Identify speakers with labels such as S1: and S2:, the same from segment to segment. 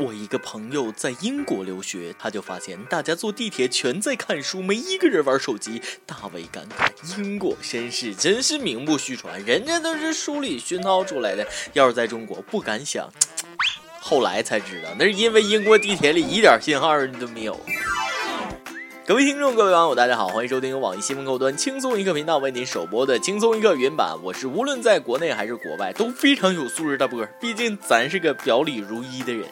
S1: 我一个朋友在英国留学，他就发现大家坐地铁全在看书，没一个人玩手机，大为感慨。英国绅士真是名不虚传，人家都是书里熏陶出来的。要是在中国，不敢想。后来才知道，那是因为英国地铁里一点信号都没有。各位听众，各位网友，大家好，欢迎收听网易新闻客户端轻松一刻频道为您首播的轻松一刻原版。我是无论在国内还是国外都非常有素质的波儿，毕竟咱是个表里如一的人。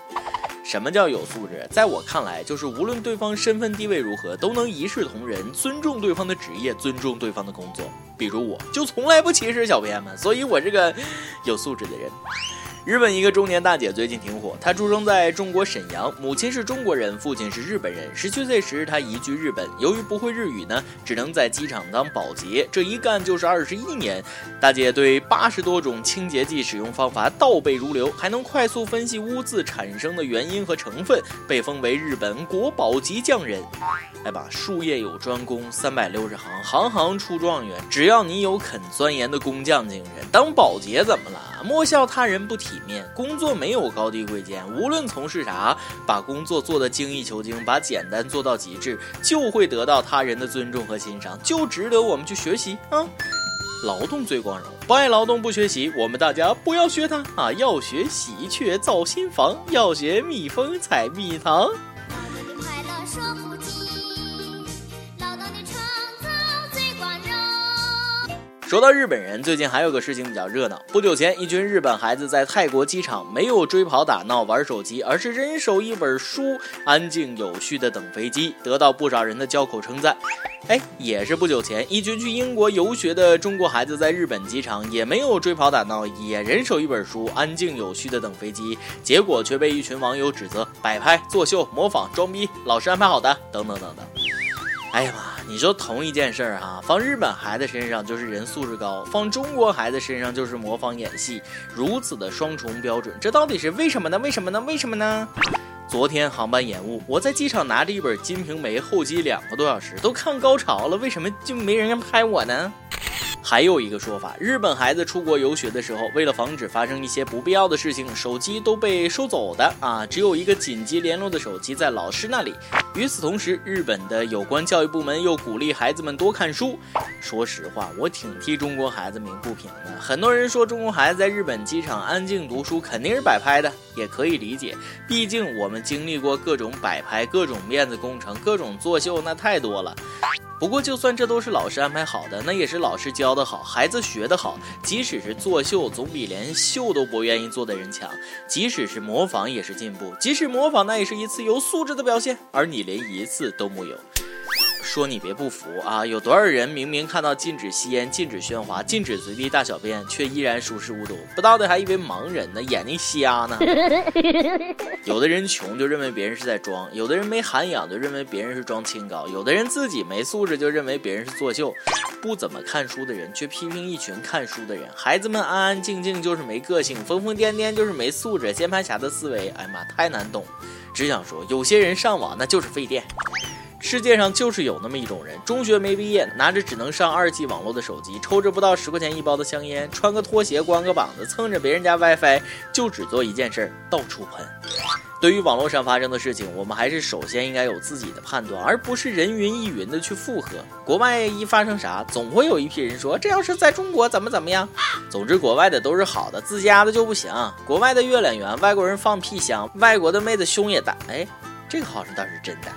S1: 什么叫有素质？在我看来，就是无论对方身份地位如何，都能一视同仁，尊重对方的职业，尊重对方的工作。比如，我就从来不歧视小编们，所以我是个 有素质的人。日本一个中年大姐最近挺火，她出生在中国沈阳，母亲是中国人，父亲是日本人。十七岁时，她移居日本，由于不会日语呢，只能在机场当保洁，这一干就是二十一年。大姐对八十多种清洁剂使用方法倒背如流，还能快速分析污渍产生的原因和成分，被封为日本国宝级匠人。哎吧，术业有专攻，三百六十行，行行出状元。只要你有肯钻研的工匠精神，当保洁怎么了？莫笑他人不体里面，工作没有高低贵贱，无论从事啥，把工作做得精益求精，把简单做到极致，就会得到他人的尊重和欣赏，就值得我们去学习啊！劳动最光荣，不爱劳动不学习，我们大家不要学他啊！要学喜鹊造新房，要学蜜蜂采蜜糖。说到日本人，最近还有个事情比较热闹。不久前，一群日本孩子在泰国机场没有追跑打闹玩手机，而是人手一本书，安静有序的等飞机，得到不少人的交口称赞。哎，也是不久前，一群去英国游学的中国孩子在日本机场也没有追跑打闹，也人手一本书，安静有序的等飞机，结果却被一群网友指责摆拍、作秀、模仿、装逼，老师安排好的，等等等等。哎呀妈！你说同一件事儿哈，放日本孩子身上就是人素质高，放中国孩子身上就是模仿演戏，如此的双重标准，这到底是为什么呢？为什么呢？为什么呢？昨天航班延误，我在机场拿着一本《金瓶梅》，候机两个多小时，都看高潮了，为什么就没人拍我呢？还有一个说法，日本孩子出国游学的时候，为了防止发生一些不必要的事情，手机都被收走的啊，只有一个紧急联络的手机在老师那里。与此同时，日本的有关教育部门又鼓励孩子们多看书。说实话，我挺替中国孩子鸣不平的。很多人说中国孩子在日本机场安静读书肯定是摆拍的，也可以理解，毕竟我们经历过各种摆拍、各种面子工程、各种作秀，那太多了。不过，就算这都是老师安排好的，那也是老师教的好，孩子学的好。即使是作秀，总比连秀都不愿意做的人强；即使是模仿，也是进步；即使模仿，那也是一次有素质的表现。而你连一次都木有。说你别不服啊！有多少人明明看到禁止吸烟、禁止喧哗、禁止随地大小便，却依然熟视无睹？不道的还以为盲人呢，眼睛瞎呢。有的人穷就认为别人是在装，有的人没涵养就认为别人是装清高，有的人自己没素质就认为别人是作秀。不怎么看书的人却批评一群看书的人。孩子们安安静静就是没个性，疯疯癫癫就是没素质，键盘侠的思维，哎妈，太难懂。只想说，有些人上网那就是费电。世界上就是有那么一种人，中学没毕业，拿着只能上二 G 网络的手机，抽着不到十块钱一包的香烟，穿个拖鞋，光个膀子，蹭着别人家 WiFi，就只做一件事儿，到处喷。对于网络上发生的事情，我们还是首先应该有自己的判断，而不是人云亦云的去附和。国外一发生啥，总会有一批人说这要是在中国怎么怎么样。总之，国外的都是好的，自家的就不行。国外的月亮圆，外国人放屁香，外国的妹子胸也大。哎，这个好像倒是真的。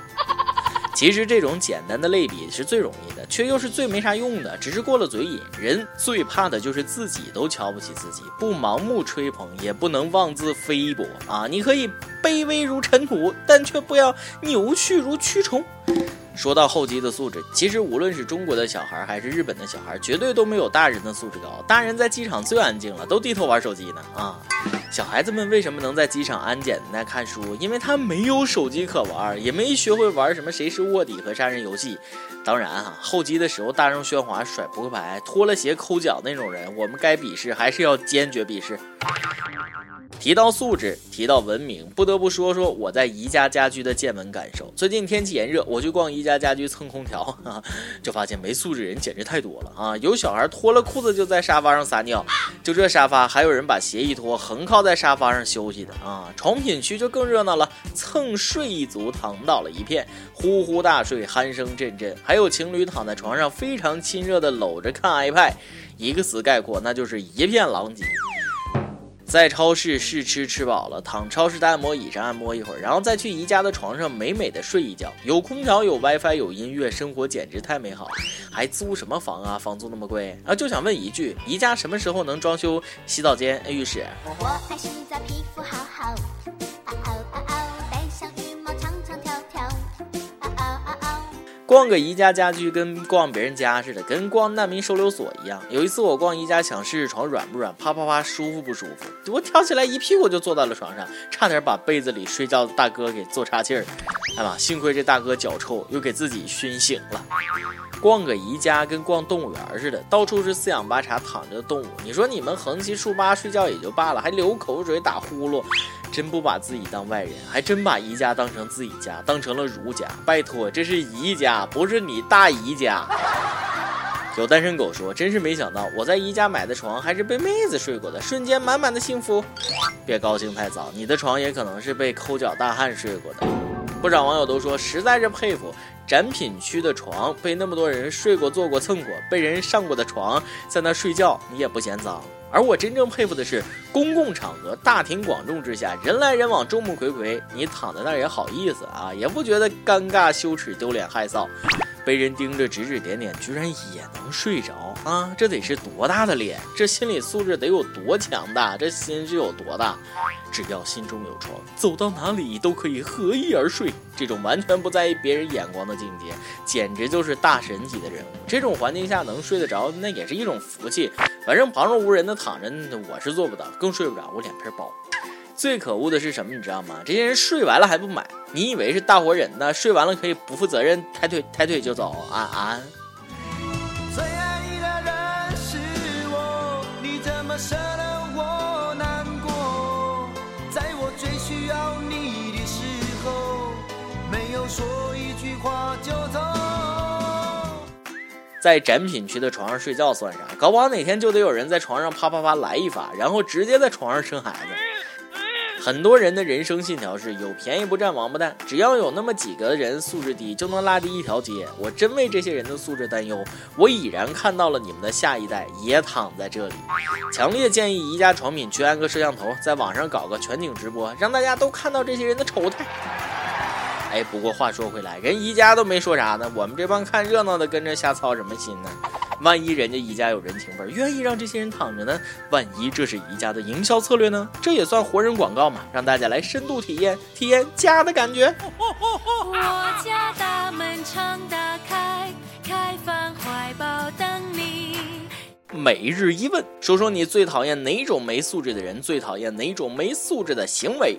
S1: 其实这种简单的类比是最容易的，却又是最没啥用的，只是过了嘴瘾。人最怕的就是自己都瞧不起自己，不盲目吹捧，也不能妄自菲薄啊！你可以卑微如尘土，但却不要扭曲如蛆虫。说到后期的素质，其实无论是中国的小孩还是日本的小孩，绝对都没有大人的素质高。大人在机场最安静了，都低头玩手机呢啊！小孩子们为什么能在机场安检那看书？因为他没有手机可玩，也没学会玩什么谁是卧底和杀人游戏。当然哈，候机的时候大声喧哗、甩扑克牌、脱了鞋抠脚那种人，我们该鄙视还是要坚决鄙视。提到素质，提到文明，不得不说说我在宜家家居的见闻感受。最近天气炎热，我去逛宜家家居蹭空调，就发现没素质人简直太多了啊！有小孩脱了裤子就在沙发上撒尿，就这沙发还有人把鞋一脱横靠。靠在沙发上休息的啊。床品区就更热闹了，蹭睡一族躺倒了一片，呼呼大睡，鼾声阵阵。还有情侣躺在床上非常亲热的搂着看 iPad，一个词概括，那就是一片狼藉。在超市试吃吃饱了，躺超市的按摩椅上按摩一会儿，然后再去宜家的床上美美的睡一觉。有空调，有 WiFi，有音乐，生活简直太美好了。还租什么房啊？房租那么贵啊！就想问一句，宜家什么时候能装修洗澡间、浴室？我爱洗澡，皮肤好好。逛个宜家家居跟逛别人家似的，跟逛难民收留所一样。有一次我逛宜家，想试试床软不软，啪啪啪，舒服不舒服？我跳起来一屁股就坐到了床上，差点把被子里睡觉的大哥给坐岔气儿。哎妈，幸亏这大哥脚臭，又给自己熏醒了。逛个宜家跟逛动物园似的，到处是四仰八叉躺着的动物。你说你们横七竖八睡觉也就罢了，还流口水打呼噜，真不把自己当外人，还真把宜家当成自己家，当成了儒家。拜托，这是宜家，不是你大姨家。有单身狗说，真是没想到我在宜家买的床还是被妹子睡过的，瞬间满满的幸福。别高兴太早，你的床也可能是被抠脚大汉睡过的。不少网友都说，实在是佩服。展品区的床被那么多人睡过、坐过、蹭过，被人上过的床，在那睡觉你也不嫌脏。而我真正佩服的是，公共场合大庭广众之下，人来人往，众目睽睽，你躺在那儿也好意思啊，也不觉得尴尬、羞耻、丢脸、害臊。被人盯着指指点点，居然也能睡着啊！这得是多大的脸？这心理素质得有多强大？这心是有多大？只要心中有床，走到哪里都可以合衣而睡。这种完全不在意别人眼光的境界，简直就是大神级的人物。这种环境下能睡得着，那也是一种福气。反正旁若无人的躺着，我是做不到，更睡不着，我脸皮薄。最可恶的是什么？你知道吗？这些人睡完了还不买，你以为是大活人呢？睡完了可以不负责任，抬腿抬腿就走啊啊！在展品区的床上睡觉算啥？搞不好哪天就得有人在床上啪啪啪来一发，然后直接在床上生孩子。很多人的人生信条是有便宜不占王八蛋，只要有那么几个人素质低，就能拉低一条街。我真为这些人的素质担忧。我已然看到了你们的下一代也躺在这里。强烈建议宜家床品去安个摄像头，在网上搞个全景直播，让大家都看到这些人的丑态。哎，不过话说回来，人宜家都没说啥呢，我们这帮看热闹的跟着瞎操什么心呢？万一人家宜家有人情味，愿意让这些人躺着呢？万一这是宜家的营销策略呢？这也算活人广告嘛？让大家来深度体验体验家的感觉。我家大门常打开，开放怀抱等你。每日一问，说说你最讨厌哪种没素质的人？最讨厌哪种没素质的行为？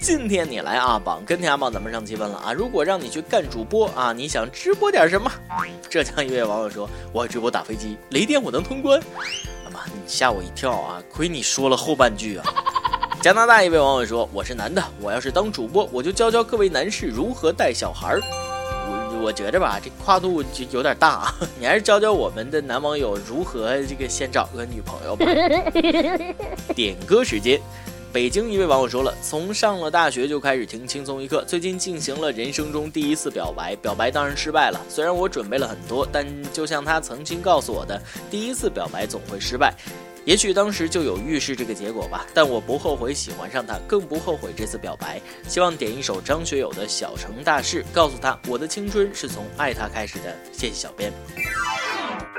S1: 今天你来啊，榜跟天阿榜，咱们上期问了啊，如果让你去干主播啊，你想直播点什么？浙江一位网友说，我直播打飞机，雷电我能通关。妈，你吓我一跳啊！亏你说了后半句啊。加拿大一位网友说，我是男的，我要是当主播，我就教教各位男士如何带小孩儿。我我觉着吧，这跨度就有点大啊，你还是教教我们的男网友如何这个先找个女朋友吧。点歌时间。北京一位网友说了，从上了大学就开始听轻松一刻，最近进行了人生中第一次表白，表白当然失败了。虽然我准备了很多，但就像他曾经告诉我的，第一次表白总会失败。也许当时就有预示这个结果吧，但我不后悔喜欢上他，更不后悔这次表白。希望点一首张学友的小城大事，告诉他我的青春是从爱他开始的。谢谢小编。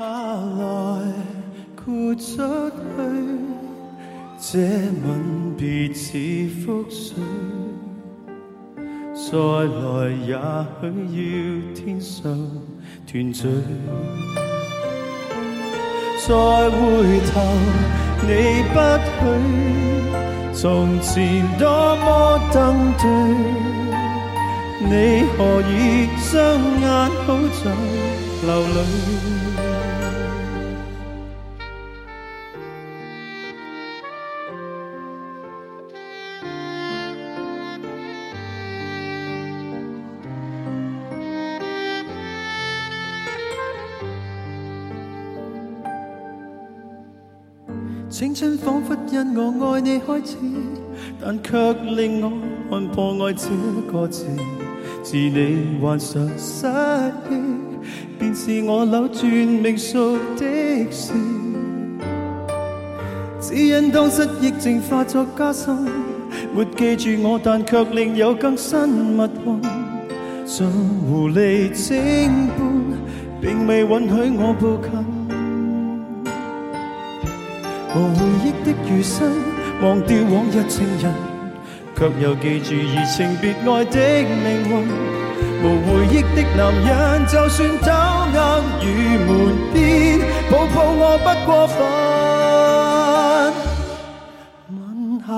S1: 下来豁出去，这吻别似覆水，再来也许要天上团聚，再回头。
S2: 你不许，从前多么登对，你何以双眼好像流泪？青春仿佛因我爱你开始，但却令我看破爱这个字。自你患上失忆，便是我扭转命数的事。只因当失忆症化作加深，没记住我，但却另有更新密运。像狐狸精般，并未允许我步近。无回忆的余生，忘掉往日情人，却又记住移情别爱的命运。无回忆的男人，就算走硬与门边，抱抱我不过分。吻下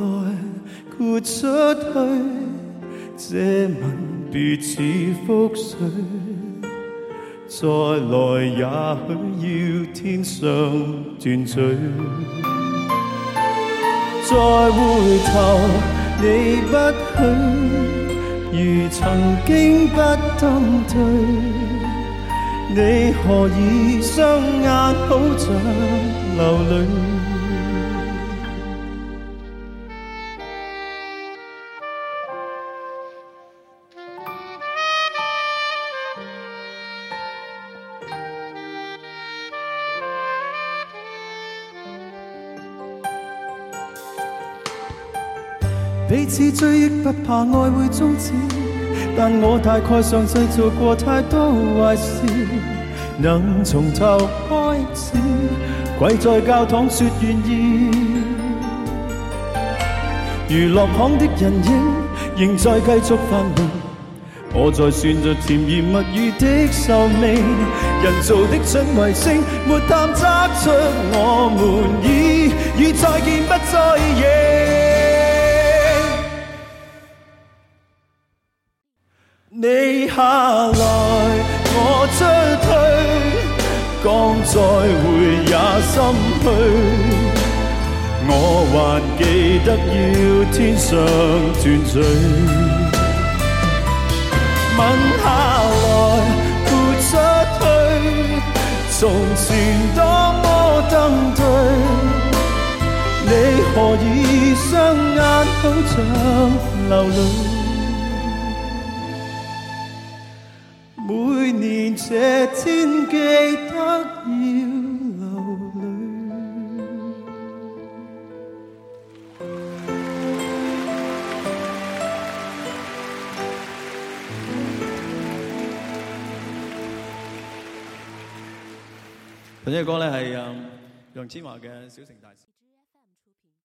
S2: 来，豁出去，这吻别似覆水。再来也许要天上断罪，再回头你不许，如曾经不登对，你何以双眼好像流泪？彼此追忆不怕爱会终止，但我大概上世做过太多坏事，能从头开始，跪在教堂说愿意。娱乐行的人影仍在继续繁荣，我在算着甜言蜜语的寿命，人造的准卫星没探测出我们已与再见不再认。下来，我出去，讲再会也心虚。我还记得要天上团聚，吻下来，豁出去，从前多么登对，你何以双眼好像流泪？年这天记得要流泪。本呢个歌咧系杨千嬅嘅《小城大事》。